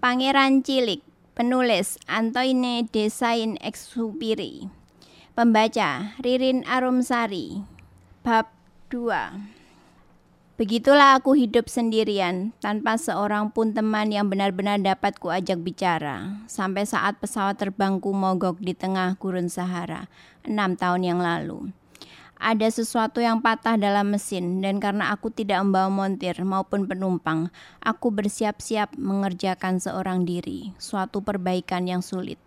Pangeran Cilik, penulis Antoine de Saint-Exupéry. Pembaca Ririn Arumsari. Bab 2. Begitulah aku hidup sendirian, tanpa seorang pun teman yang benar-benar dapat kuajak bicara, sampai saat pesawat terbangku mogok di tengah gurun Sahara, enam tahun yang lalu ada sesuatu yang patah dalam mesin dan karena aku tidak membawa montir maupun penumpang, aku bersiap-siap mengerjakan seorang diri, suatu perbaikan yang sulit.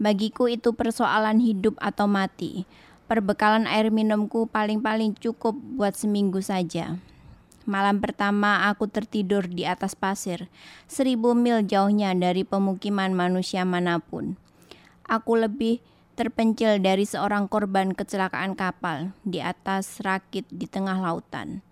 Bagiku itu persoalan hidup atau mati. Perbekalan air minumku paling-paling cukup buat seminggu saja. Malam pertama aku tertidur di atas pasir, seribu mil jauhnya dari pemukiman manusia mana pun. Aku lebih terpencil dari seorang korban kecelakaan kapal di atas rakit di tengah lautan.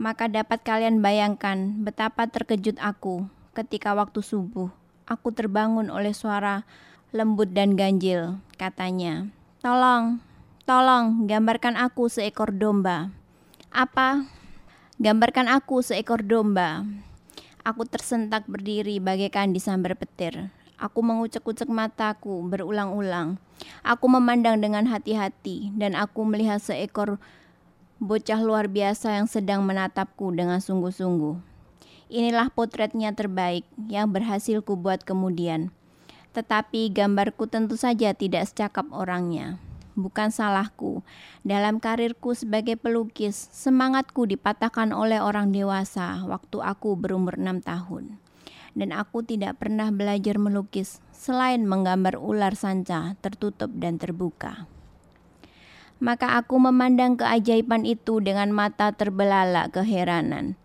Maka dapat kalian bayangkan betapa terkejut aku ketika waktu subuh aku terbangun oleh suara lembut dan ganjil. Katanya, "Tolong, tolong gambarkan aku seekor domba." Apa? Gambarkan aku seekor domba. Aku tersentak berdiri bagaikan disambar petir. Aku mengucek-ucek mataku berulang-ulang. Aku memandang dengan hati-hati dan aku melihat seekor bocah luar biasa yang sedang menatapku dengan sungguh-sungguh. Inilah potretnya terbaik yang berhasil kubuat kemudian. Tetapi gambarku tentu saja tidak secakap orangnya. Bukan salahku. Dalam karirku sebagai pelukis, semangatku dipatahkan oleh orang dewasa waktu aku berumur enam tahun dan aku tidak pernah belajar melukis selain menggambar ular sanca tertutup dan terbuka. Maka aku memandang keajaiban itu dengan mata terbelalak keheranan.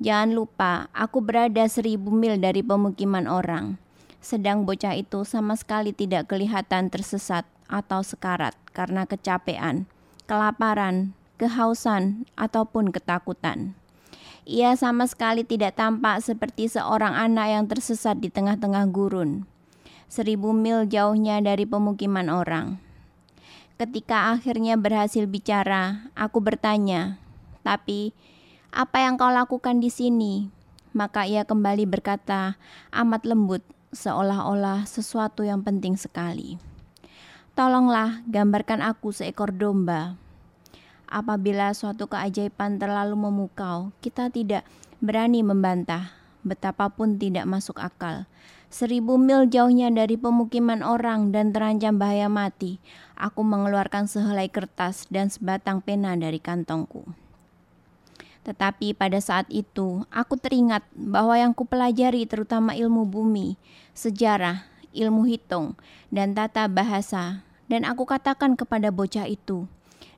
Jangan lupa, aku berada seribu mil dari pemukiman orang. Sedang bocah itu sama sekali tidak kelihatan tersesat atau sekarat karena kecapean, kelaparan, kehausan, ataupun ketakutan. Ia sama sekali tidak tampak seperti seorang anak yang tersesat di tengah-tengah gurun, seribu mil jauhnya dari pemukiman orang. Ketika akhirnya berhasil bicara, aku bertanya, "Tapi apa yang kau lakukan di sini?" Maka ia kembali berkata, amat lembut, seolah-olah sesuatu yang penting sekali. Tolonglah gambarkan aku seekor domba. Apabila suatu keajaiban terlalu memukau, kita tidak berani membantah, betapapun tidak masuk akal. Seribu mil jauhnya dari pemukiman orang dan terancam bahaya mati, aku mengeluarkan sehelai kertas dan sebatang pena dari kantongku. Tetapi pada saat itu, aku teringat bahwa yang kupelajari terutama ilmu bumi, sejarah, ilmu hitung, dan tata bahasa, dan aku katakan kepada bocah itu,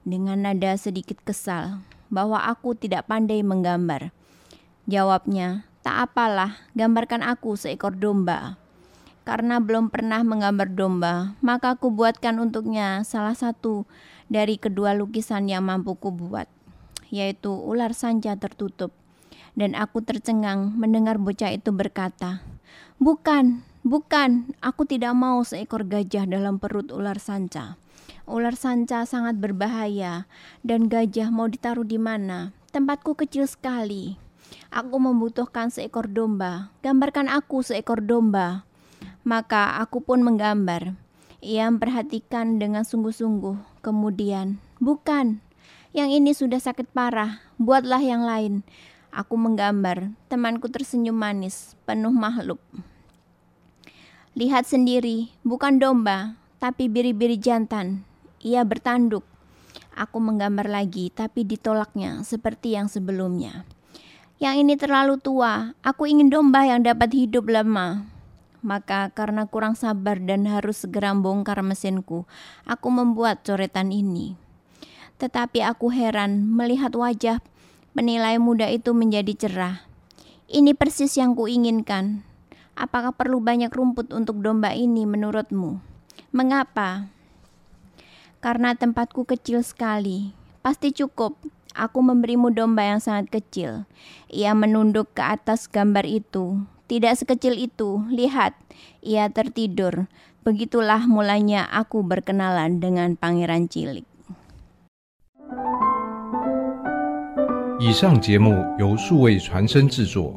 dengan nada sedikit kesal bahwa aku tidak pandai menggambar. Jawabnya, tak apalah, gambarkan aku seekor domba. Karena belum pernah menggambar domba, maka aku buatkan untuknya salah satu dari kedua lukisan yang mampu kubuat, yaitu ular sanca tertutup. Dan aku tercengang mendengar bocah itu berkata, Bukan, bukan, aku tidak mau seekor gajah dalam perut ular sanca. Ular sanca sangat berbahaya dan gajah mau ditaruh di mana? Tempatku kecil sekali. Aku membutuhkan seekor domba. Gambarkan aku seekor domba. Maka aku pun menggambar. Ia memperhatikan dengan sungguh-sungguh. Kemudian, bukan. Yang ini sudah sakit parah. Buatlah yang lain. Aku menggambar. Temanku tersenyum manis, penuh makhluk. Lihat sendiri, bukan domba, tapi biri-biri jantan. Ia bertanduk. Aku menggambar lagi, tapi ditolaknya seperti yang sebelumnya. Yang ini terlalu tua. Aku ingin domba yang dapat hidup lama. Maka karena kurang sabar dan harus segera bongkar mesinku, aku membuat coretan ini. Tetapi aku heran melihat wajah penilai muda itu menjadi cerah. Ini persis yang kuinginkan. Apakah perlu banyak rumput untuk domba ini menurutmu? Mengapa? Karena tempatku kecil sekali. Pasti cukup. Aku memberimu domba yang sangat kecil. Ia menunduk ke atas gambar itu. Tidak sekecil itu. Lihat, ia tertidur. Begitulah mulanya aku berkenalan dengan Pangeran Cilik. 以上节目由数位传声制作。